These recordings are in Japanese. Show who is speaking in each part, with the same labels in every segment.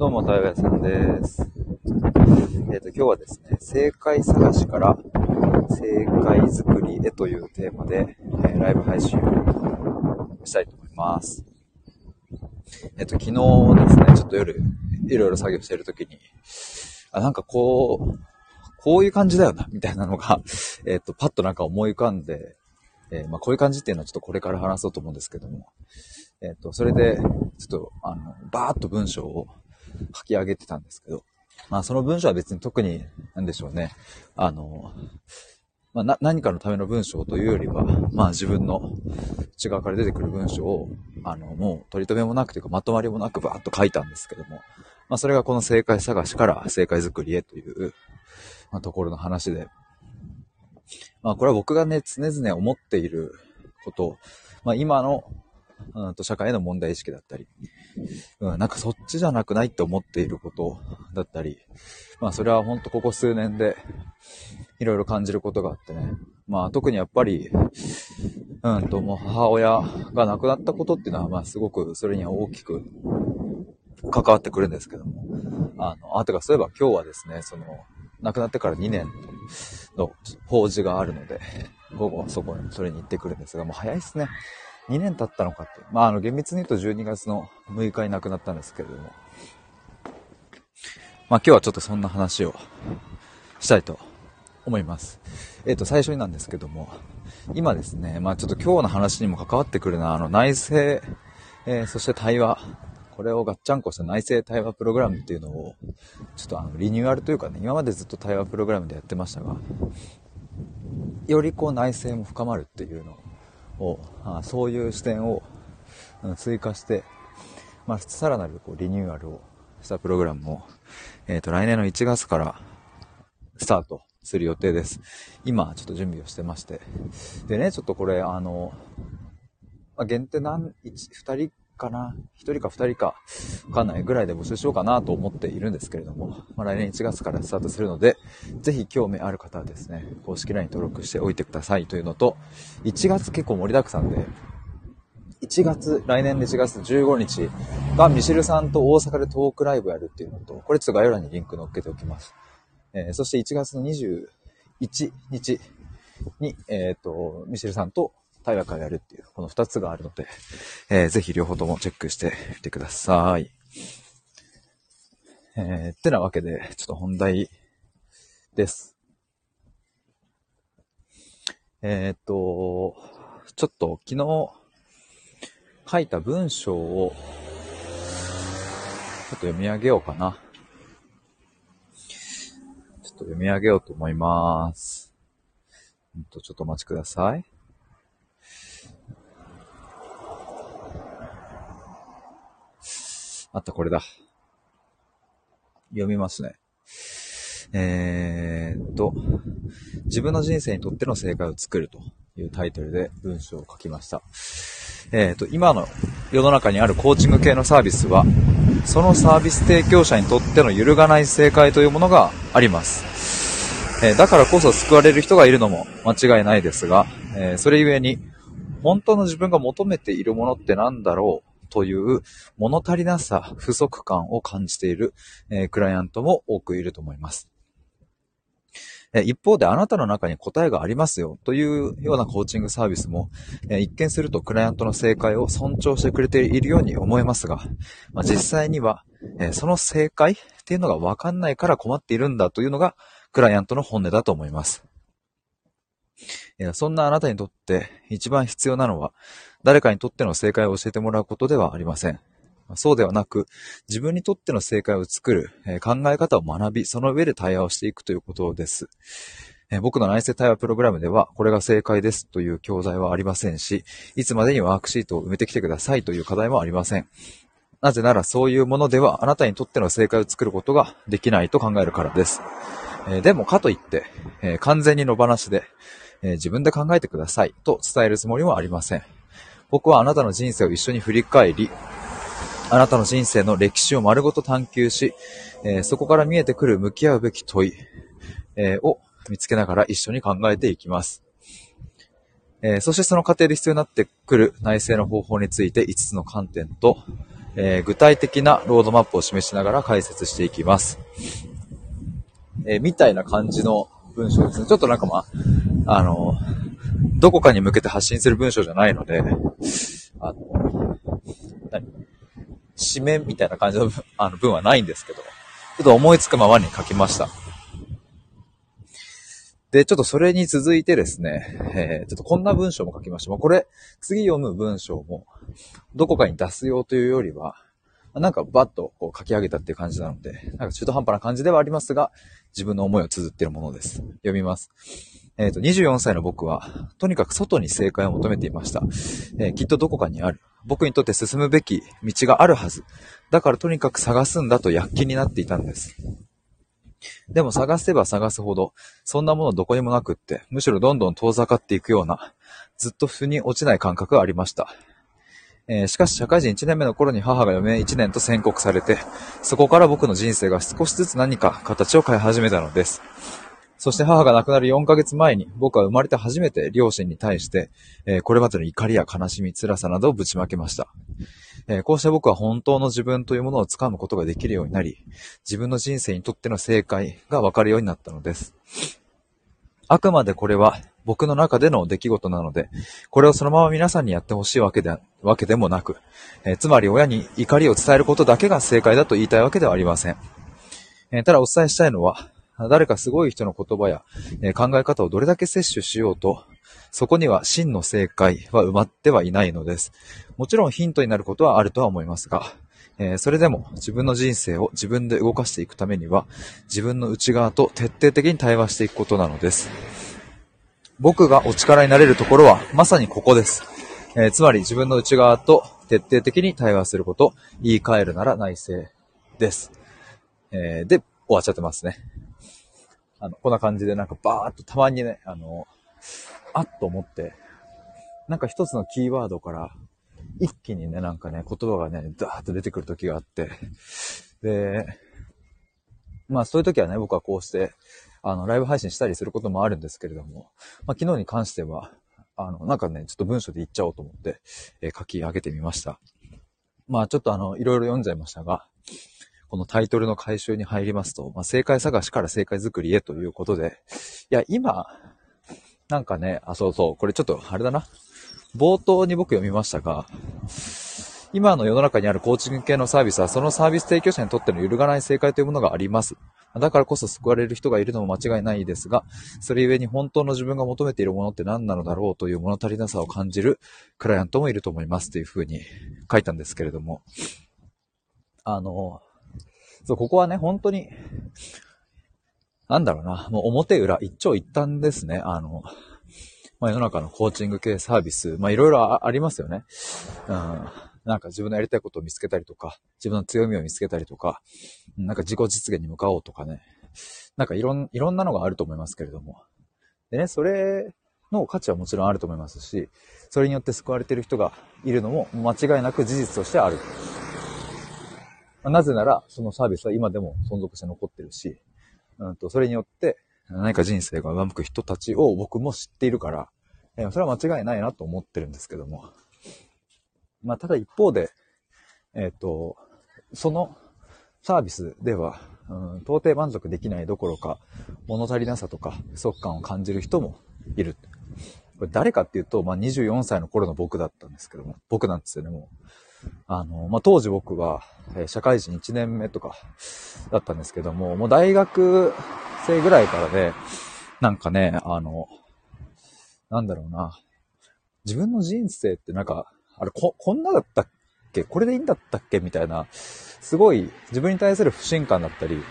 Speaker 1: どうも、たいやさんです。えっ、ー、と、今日はですね、正解探しから正解作りへというテーマで、えー、ライブ配信をしたいと思います。えっ、ー、と、昨日ですね、ちょっと夜、いろいろ作業してるときに、あ、なんかこう、こういう感じだよな、みたいなのが、えっ、と、パッとなんか思い浮かんで、えまあ、こういう感じっていうのはちょっとこれから話そうと思うんですけども、えっ、と、それで、ちょっと、あの、バーっと文章を書き上げてたんですけど、まあその文章は別に特に、なんでしょうね。あの、まあ、何かのための文章というよりは、まあ自分の内側から出てくる文章を、あの、もう取り留めもなくというかまとまりもなくバーッと書いたんですけども、まあそれがこの正解探しから正解作りへという、まあ、ところの話で、まあこれは僕がね、常々思っていること、まあ今のうんと社会への問題意識だったり、うん、なんかそっちじゃなくないって思っていることだったり、まあそれはほんとここ数年でいろいろ感じることがあってね。まあ特にやっぱり、うんともう母親が亡くなったことっていうのはまあすごくそれには大きく関わってくるんですけども。あの、あ、てかそういえば今日はですね、その、亡くなってから2年の法事があるので、午後はそこに、それに行ってくるんですが、もう早いっすね。2年経ったのかって。まあ、あの、厳密に言うと12月の6日に亡くなったんですけれども。まあ、今日はちょっとそんな話をしたいと思います。えっ、ー、と、最初になんですけども、今ですね、まあちょっと今日の話にも関わってくるな、あの、内政、えー、そして対話、これをガッチャンコした内政対話プログラムっていうのを、ちょっとあの、リニューアルというかね、今までずっと対話プログラムでやってましたが、よりこう内政も深まるっていうのを、をあそういう視点を追加して、まあ、さらなるこうリニューアルをしたプログラムを、えっ、ー、と、来年の1月からスタートする予定です。今、ちょっと準備をしてまして。でね、ちょっとこれ、あの、まあ、限定何、2人かな ?1 人か2人か、わかんないぐらいで募集しようかなと思っているんですけれども、まあ、来年1月からスタートするので、ぜひ興味ある方はですね、公式 LINE 登録しておいてくださいというのと、1月結構盛りだくさんで、1月、来年で1月15日がミシルさんと大阪でトークライブやるっていうのと、これちょっと概要欄にリンク載っけておきます。えー、そして1月の21日に、えっ、ー、と、ミシルさんと対話会やるっていう、この二つがあるので、えー、ぜひ両方ともチェックしてみてください。えー、ってなわけで、ちょっと本題です。えー、っと、ちょっと昨日書いた文章を、ちょっと読み上げようかな。ちょっと読み上げようと思います。ちょっとお待ちください。あった、これだ。読みますね。えー、っと、自分の人生にとっての正解を作るというタイトルで文章を書きました。えー、っと、今の世の中にあるコーチング系のサービスは、そのサービス提供者にとっての揺るがない正解というものがあります。えー、だからこそ救われる人がいるのも間違いないですが、えそれゆえに、本当の自分が求めているものって何だろう？という物足りなさ、不足感を感じている、えー、クライアントも多くいると思います。一方であなたの中に答えがありますよというようなコーチングサービスも、一見するとクライアントの正解を尊重してくれているように思えますが、まあ、実際には、その正解っていうのがわかんないから困っているんだというのがクライアントの本音だと思います。そんなあなたにとって一番必要なのは、誰かにとっての正解を教えてもらうことではありません。そうではなく、自分にとっての正解を作る、え考え方を学び、その上で対話をしていくということです。え僕の内政対話プログラムでは、これが正解ですという教材はありませんし、いつまでにワークシートを埋めてきてくださいという課題もありません。なぜならそういうものではあなたにとっての正解を作ることができないと考えるからです。えでもかといって、え完全に野放しで、え自分で考えてくださいと伝えるつもりはありません。僕はあなたの人生を一緒に振り返り、あなたの人生の歴史を丸ごと探求し、えー、そこから見えてくる向き合うべき問い、えー、を見つけながら一緒に考えていきます。えー、そしてその過程で必要になってくる内政の方法について5つの観点と、え、具体的なロードマップを示しながら解説していきます。え、みたいな感じの文章ですね。ちょっとなんかまあ、あの、どこかに向けて発信する文章じゃないので、あの、何？締めみたいな感じの あの文はないんですけど、ちょっと思いつくままに書きました。で、ちょっとそれに続いてですね、えー、ちょっとこんな文章も書きました。もうこれ、次読む文章も、どこかに出すよというよりは、なんかバッとこう書き上げたっていう感じなので、なんか中途半端な感じではありますが、自分の思いを綴っているものです。読みます。えっ、ー、と、24歳の僕は、とにかく外に正解を求めていました。えー、きっとどこかにある。僕にとって進むべき道があるはず。だからとにかく探すんだと躍起になっていたんです。でも探せば探すほど、そんなものどこにもなくって、むしろどんどん遠ざかっていくような、ずっと腑に落ちない感覚がありました。えー、しかし社会人1年目の頃に母が余命1年と宣告されて、そこから僕の人生が少しずつ何か形を変え始めたのです。そして母が亡くなる4ヶ月前に僕は生まれて初めて両親に対して、えー、これまでの怒りや悲しみ、辛さなどをぶちまけました。えー、こうして僕は本当の自分というものをつかむことができるようになり、自分の人生にとっての正解がわかるようになったのです。あくまでこれは僕の中での出来事なので、これをそのまま皆さんにやってほしいわけで、わけでもなく、えー、つまり親に怒りを伝えることだけが正解だと言いたいわけではありません。えー、ただお伝えしたいのは、誰かすごい人の言葉や、え、考え方をどれだけ摂取しようと、そこには真の正解は埋まってはいないのです。もちろんヒントになることはあるとは思いますが、え、それでも自分の人生を自分で動かしていくためには、自分の内側と徹底的に対話していくことなのです。僕がお力になれるところはまさにここです。えー、つまり自分の内側と徹底的に対話すること、言い換えるなら内政です。えー、で、終わっちゃってますね。あの、こんな感じでなんかバーっとたまにね、あの、あっと思って、なんか一つのキーワードから一気にね、なんかね、言葉がね、ダーッと出てくる時があって、で、まあそういう時はね、僕はこうして、あの、ライブ配信したりすることもあるんですけれども、まあ昨日に関しては、あの、なんかね、ちょっと文章で言っちゃおうと思って、えー、書き上げてみました。まあちょっとあの、いろいろ読んじゃいましたが、このタイトルの回収に入りますと、まあ、正解探しから正解作りへということで、いや、今、なんかね、あ、そうそう、これちょっと、あれだな。冒頭に僕読みましたが、今の世の中にあるコーチング系のサービスは、そのサービス提供者にとっての揺るがない正解というものがあります。だからこそ救われる人がいるのも間違いないですが、それゆえに本当の自分が求めているものって何なのだろうという物足りなさを感じるクライアントもいると思いますというふうに書いたんですけれども、あの、そう、ここはね、本当に、なんだろうな、もう表裏一長一短ですね。あの、まあ、世の中のコーチング系サービス、まあいろいろありますよね。うん。なんか自分のやりたいことを見つけたりとか、自分の強みを見つけたりとか、なんか自己実現に向かおうとかね。なんかいろん、いろんなのがあると思いますけれども。でね、それの価値はもちろんあると思いますし、それによって救われている人がいるのも間違いなく事実としてある。なぜなら、そのサービスは今でも存続して残ってるし、うんと、それによって何か人生が上向く人たちを僕も知っているから、えそれは間違いないなと思ってるんですけども。まあ、ただ一方で、えっ、ー、と、そのサービスでは、うん、到底満足できないどころか、物足りなさとか、不足感を感じる人もいる。これ誰かっていうと、まあ、24歳の頃の僕だったんですけども、僕なんですよね、もう。あの、まあ、当時僕は、え社会人1年目とかだったんですけども、もう大学生ぐらいからで、なんかね、あの、なんだろうな。自分の人生ってなんか、あれ、こ、こんなだったっけ？これでいいんだったっけ？みたいな、すごい自分に対する不信感だったり、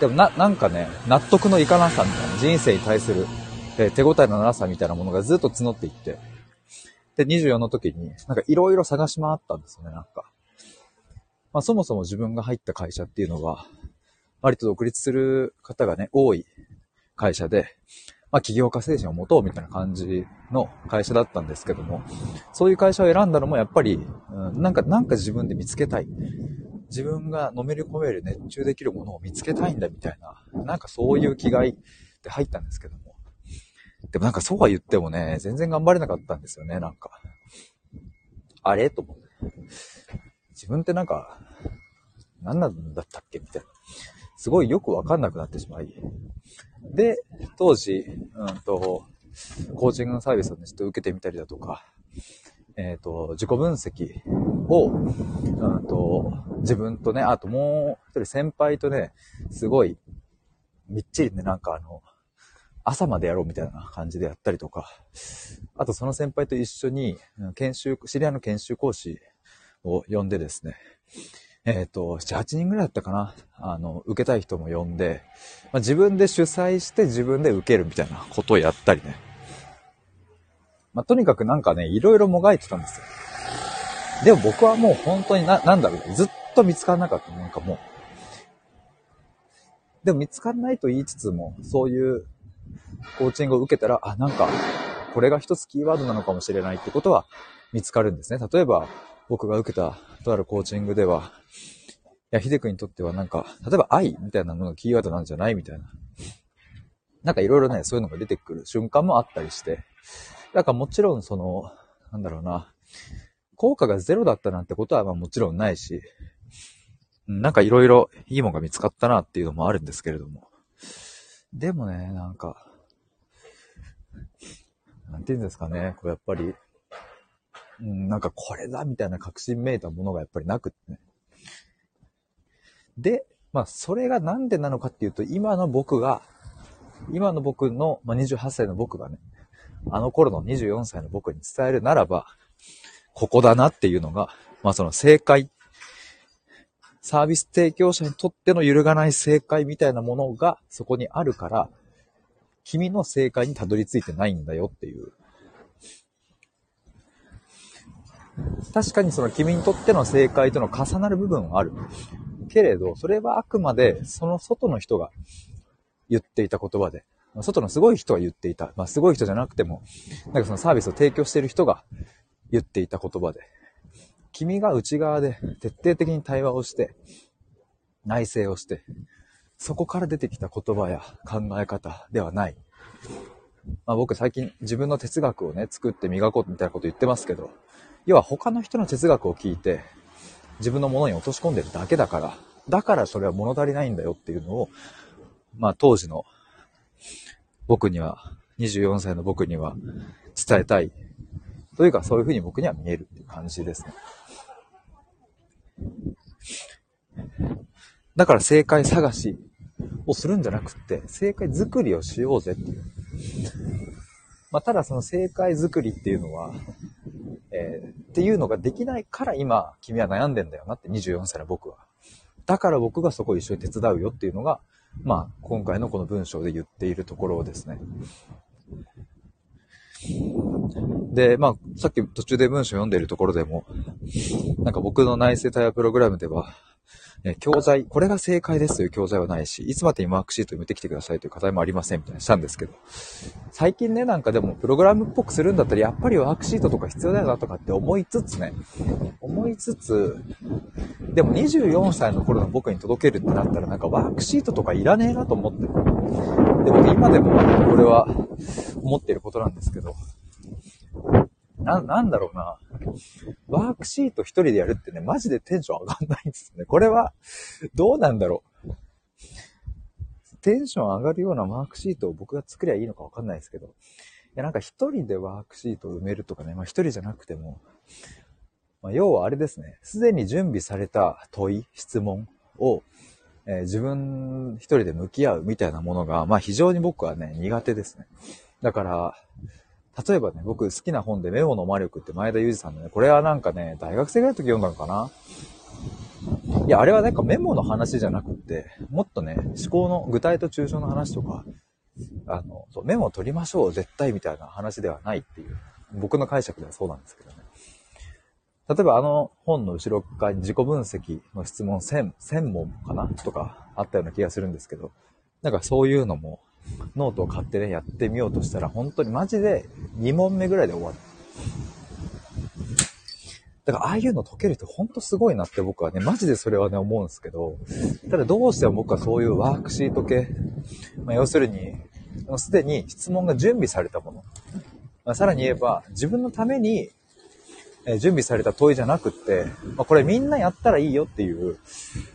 Speaker 1: でもな、なんかね、納得のいかなさみたいな、人生に対する、え、手応えのなさみたいなものがずっと募っていって、で、24の時に、なんかいろいろ探し回ったんですよね、なんか。まあそもそも自分が入った会社っていうのは、割と独立する方がね、多い会社で、まあ起業家精神を持とうみたいな感じの会社だったんですけども、そういう会社を選んだのもやっぱり、うん、なんか、なんか自分で見つけたい。自分がのめり込める熱中できるものを見つけたいんだみたいな、なんかそういう気概で入ったんですけども、でもなんかそうは言ってもね、全然頑張れなかったんですよね、なんか。あれ？と思って。自分ってなんか、何なんだったっけ？みたいな。すごいよくわかんなくなってしまい。で、当時、うんと、コーチングのサービスをね、ちょっと受けてみたりだとか、えっ、ー、と、自己分析を、うんと、自分とね、あともう一人先輩とね、すごい、みっちりね、なんかあの、朝までやろうみたいな感じでやったりとか、あとその先輩と一緒に、研修、知り合いの研修講師を呼んでですね、えっ、ー、と、7、8人ぐらいだったかな。あの、受けたい人も呼んで、まあ、自分で主催して自分で受けるみたいなことをやったりね。まあ、とにかくなんかね、いろいろもがいてたんですよ。でも僕はもう本当にな、なんだろう、ずっと見つからなかった。なんかもう。でも見つからないと言いつつも、そういうコーチングを受けたら、あ、なんか、これが一つキーワードなのかもしれないってことは見つかるんですね。例えば、僕が受けたとあるコーチングでは、いや、秀くんにとってはなんか、例えば愛みたいなものがキーワードなんじゃないみたいな。なんかいろいろね、そういうのが出てくる瞬間もあったりして。だからもちろんその、なんだろうな、効果がゼロだったなんてことはまあもちろんないし、なんかいろいろいいものが見つかったなっていうのもあるんですけれども。でもね、なんか、なんて言うんですかね、こうやっぱり、うん、なんかこれだみたいな確信めいたものがやっぱりなくってね。で、まあそれがなんでなのかっていうと、今の僕が、今の僕の、まあ、28歳の僕がね、あの頃の24歳の僕に伝えるならば、ここだなっていうのが、まあその正解、サービス提供者にとっての揺るがない正解みたいなものがそこにあるから、君の正解にたどり着いてないんだよっていう確かにその君にとっての正解との重なる部分はある。けれど、それはあくまでその外の人が言っていた言葉で、外のすごい人が言っていた。まあ、すごい人じゃなくても、なんかそのサービスを提供している人が言っていた言葉で、君が内側で徹底的に対話をして、内省をして、そこから出てきた言葉や考え方ではない。まあ、僕最近自分の哲学をね、作って磨こうみたいなこと言ってますけど、要は他の人の哲学を聞いて、自分のものに落とし込んでるだけだから、だからそれは物足りないんだよっていうのを、まあ当時の僕には、24歳の僕には伝えたい。というかそういうふうに僕には見えるっていう感じですね。だから正解探しをするんじゃなくって、正解作りをしようぜっていう。まあ、ただその正解作りっていうのは、えー、っていうのができないから今、君は悩んでんだよなって24歳の僕は。だから僕がそこを一緒に手伝うよっていうのが、まあ、今回のこの文章で言っているところですね。で、まあ、さっき途中で文章読んでいるところでも、なんか僕の内政対話プログラムでは、え教材、これが正解ですという教材はないし、いつまでにワークシート埋めてきてくださいという課題もありませんみたいなしたんですけど、最近ね、なんかでもプログラムっぽくするんだったらやっぱりワークシートとか必要だよなとかって思いつつね、思いつつ、でも24歳の頃の僕に届けるってなったらなんかワークシートとかいらねえなと思って。で、僕今でもこれは思っていることなんですけど、な、なんだろうな。ワークシート一人でやるってね、マジでテンション上がんないんですね。これは、どうなんだろう。テンション上がるようなワークシートを僕が作りゃいいのかわかんないですけど。いや、なんか一人でワークシートを埋めるとかね、まあ一人じゃなくても、まあ、要はあれですね、すでに準備された問い、質問を、えー、自分一人で向き合うみたいなものが、まあ非常に僕はね、苦手ですね。だから、例えばね、僕好きな本でメモの魔力って前田裕二さんのね、これはなんかね、大学生ぐらいの時読んだのかないや、あれはなんかメモの話じゃなくって、もっとね、思考の具体と抽象の話とか、あの、そうメモを取りましょう、絶対みたいな話ではないっていう、僕の解釈ではそうなんですけどね。例えばあの本の後ろ側に自己分析の質問1000、1000問かな？とかあったような気がするんですけど、なんかそういうのもノートを買ってね、やってみようとしたら、本当にマジで2問目ぐらいで終わる。だからああいうの解けるって本当すごいなって僕はね、マジでそれはね、思うんですけど、ただどうしても僕はそういうワークシート系、まあ、要するに、すでに質問が準備されたもの、まあ、さらに言えば、自分のためにえ準備された問いじゃなくって、まあ、これみんなやったらいいよっていう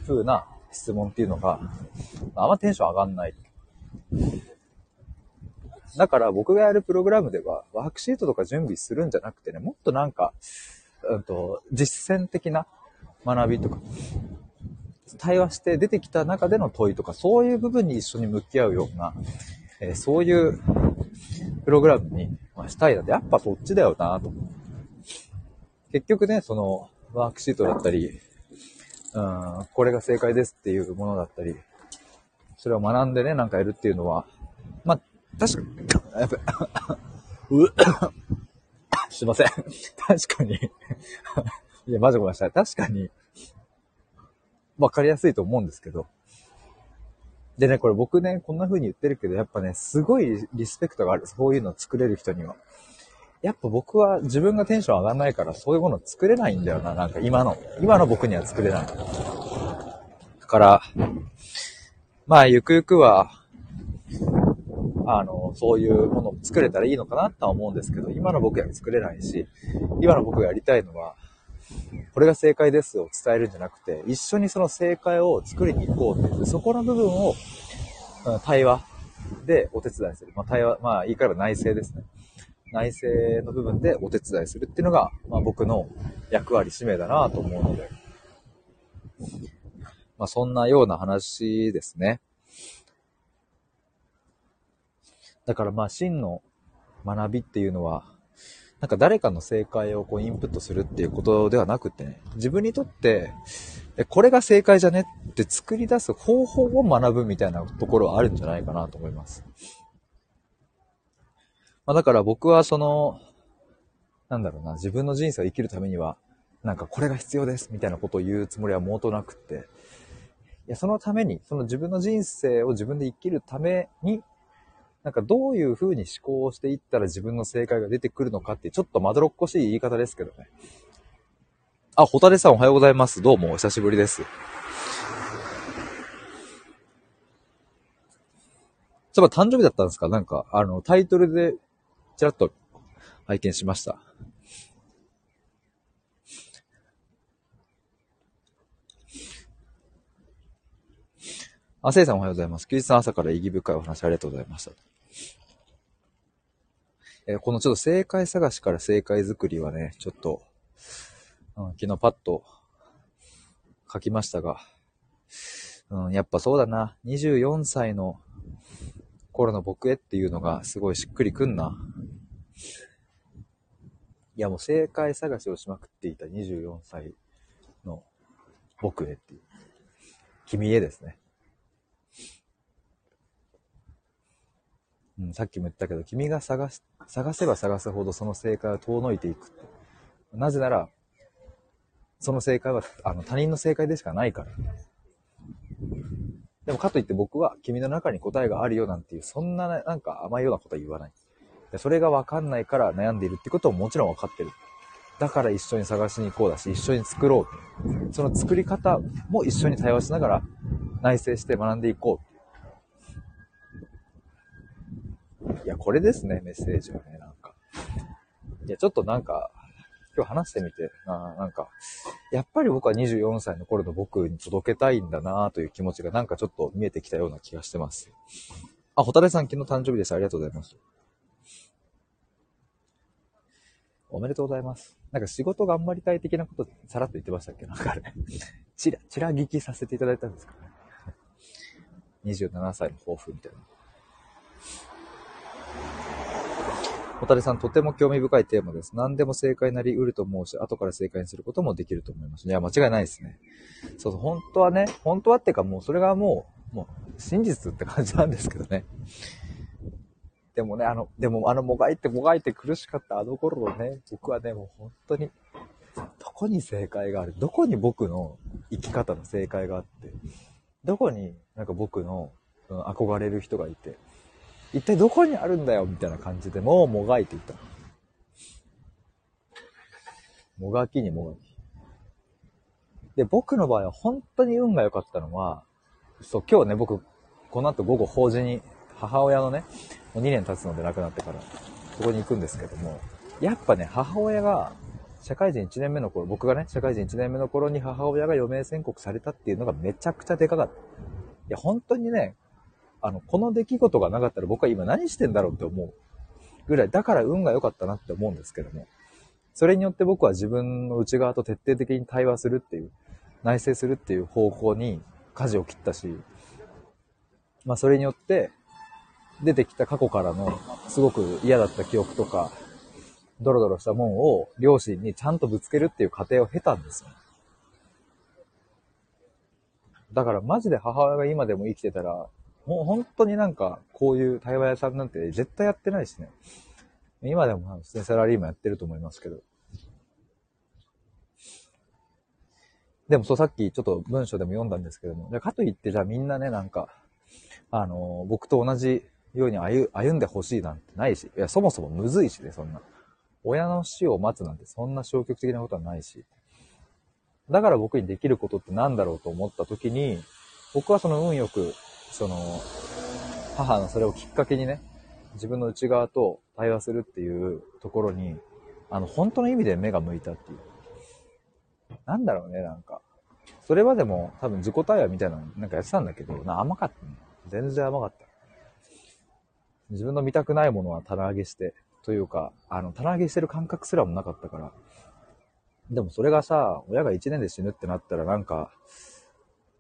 Speaker 1: 風な質問っていうのが、あんまテンション上がんない。だから僕がやるプログラムでは、ワークシートとか準備するんじゃなくてね、もっとなんか、うんと、実践的な学びとか、対話して出てきた中での問いとか、そういう部分に一緒に向き合うような、えー、そういうプログラムにしたいなって、やっぱそっちだよなと。結局ね、その、ワークシートだったり、うん、これが正解ですっていうものだったり、それを学んでね、なんかやるっていうのは、まあ、確かに、やっぱ、うすいません。確かにいや、マジごめんなさい。確かに、わかりやすいと思うんですけど。でね、これ僕ね、こんな風に言ってるけど、やっぱね、すごいリスペクトがある。そういうの作れる人には。やっぱ僕は自分がテンション上がんないからそういうもの作れないんだよな。なんか今の、今の僕には作れない。だから、まあ、ゆくゆくは、あの、そういうものを作れたらいいのかなとは思うんですけど、今の僕は作れないし、今の僕がやりたいのは、これが正解ですを伝えるんじゃなくて、一緒にその正解を作りに行こうっていう、そこの部分を、対話でお手伝いする。まあ、対話、まあ、言い換えば内政ですね。内政の部分でお手伝いするっていうのが、まあ、僕の役割、使命だなと思うので、まあ、そんなような話ですね。だからまあ真の学びっていうのは、なんか誰かの正解をこうインプットするっていうことではなくてね、自分にとって、これが正解じゃねって作り出す方法を学ぶみたいなところはあるんじゃないかなと思います。まあ、だから僕はその、なんだろうな、自分の人生を生きるためには、なんかこれが必要ですみたいなことを言うつもりは毛頭なくって、いや、そのために、その自分の人生を自分で生きるためになんかどういう風に思考をしていったら自分の正解が出てくるのかってちょっとまどろっこしい言い方ですけどね。あ、ホタレさんおはようございます。どうもお久しぶりです。そういえば誕生日だったんですか？なんか、あの、タイトルでちらっと拝見しました。あ、せいさんおはようございます。休日の朝から意義深いお話ありがとうございました。えー、このちょっと正解探しから正解作りはね、ちょっと、うん、昨日パッと書きましたが、うん、やっぱそうだな。24歳の頃の僕へっていうのがすごいしっくりくんな。いやもう正解探しをしまくっていた24歳の僕へっていう。君へですね。うん、さっきも言ったけど、君が探す、探せば探すほどその正解は遠のいていく。なぜなら、その正解は、あの、他人の正解でしかないから。でもかといって僕は君の中に答えがあるよなんていう、そんななんか甘いようなことは言わない。でそれがわかんないから悩んでいるってことももちろんわかってる。だから一緒に探しに行こうだし、一緒に作ろう。その作り方も一緒に対話しながら内省して学んでいこう。いや、これですね、メッセージはね、なんか。いや、ちょっとなんか、今日話してみて、ななんか、やっぱり僕は24歳の頃の僕に届けたいんだなという気持ちがなんかちょっと見えてきたような気がしてます。あ、ホタレさん昨日誕生日でした。ありがとうございます。おめでとうございます。なんか仕事頑張りたい的なことさらっと言ってましたっけ？なんかあれ。ちら、ちら聞きさせていただいたんですかね。27歳の抱負みたいな。小谷さん、とても興味深いテーマです。何でも正解なり得ると思うし、後から正解にすることもできると思います。いや、間違いないですね。そうそう、本当はね、本当はってかもうそれがもう、もう真実って感じなんですけどね。でもね、あの、でもあの、もがいてもがいて苦しかったあの頃のね、僕はね、もう本当に、どこに正解がある？どこに僕の生き方の正解があって、どこになんか僕の、憧れる人がいて、一体どこにあるんだよみたいな感じでもうもがいていた。もがきにもがき。で、僕の場合は本当に運が良かったのは、そう、今日ね、僕、この後午後法事に、母親のね、もう2年経つので亡くなってから、そこに行くんですけども、やっぱね、母親が社会人1年目の頃、僕がね、社会人1年目の頃に母親が余命宣告されたっていうのがめちゃくちゃでかかった。いや、本当にね、あの、この出来事がなかったら僕は今何してんだろうって思うぐらい、だから運が良かったなって思うんですけども、それによって僕は自分の内側と徹底的に対話するっていう、内省するっていう方向に舵を切ったし、まあそれによって出てきた過去からのすごく嫌だった記憶とか、ドロドロしたもんを両親にちゃんとぶつけるっていう過程を経たんですよ。だからマジで母親が今でも生きてたら、もう本当になんかこういう対話屋さんなんて絶対やってないしね。今でも普通にサラリーマンやってると思いますけど。でもそうさっきちょっと文章でも読んだんですけども、かといってじゃあみんなね、なんか、あの、僕と同じように歩歩んでほしいなんてないし、いや、そもそもむずいしね、そんな。親の死を待つなんてそんな消極的なことはないし。だから僕にできることって何だろうと思った時に、僕はその運よく、その、母のそれをきっかけにね、自分の内側と対話するっていうところに、あの、本当の意味で目が向いたっていう。なんだろうね、なんか。それまでも多分自己対話みたいなのなんかやってたんだけど、な甘かったね。全然甘かった。自分の見たくないものは棚上げして、というか、あの、棚上げしてる感覚すらもなかったから。でもそれがさ、親が1年で死ぬってなったらなんか、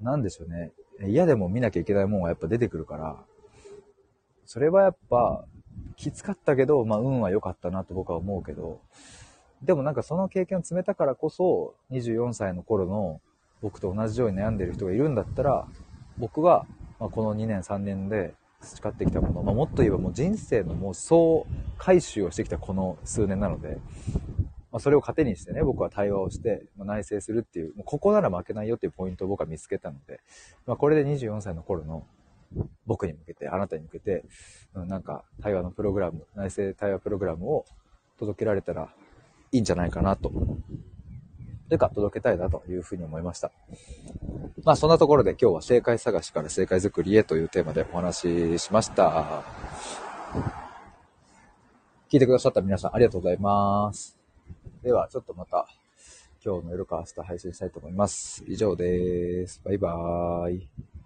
Speaker 1: なんでしょうね。嫌でも見なきゃいけないもんはやっぱ出てくるから、それはやっぱ、きつかったけど、まあ運は良かったなと僕は思うけど、でもなんかその経験を積めたからこそ、24歳の頃の僕と同じように悩んでる人がいるんだったら、僕は、まこの2年3年で培ってきたもの、まあ、もっと言えばもう人生のもう総回収をしてきたこの数年なので、まあ、それを糧にしてね、僕は対話をして、まあ、内省するっていう、もうここなら負けないよっていうポイントを僕は見つけたので、まあ、これで24歳の頃の僕に向けて、あなたに向けて、うん、なんか対話のプログラム、内政対話プログラムを届けられたらいいんじゃないかなと。というか、届けたいなというふうに思いました。まあ、そんなところで今日は正解探しから正解作りへというテーマでお話ししました。聞いてくださった皆さんありがとうございます。では、ちょっとまた今日の夜か明日配信したいと思います。以上です。バイバーイ。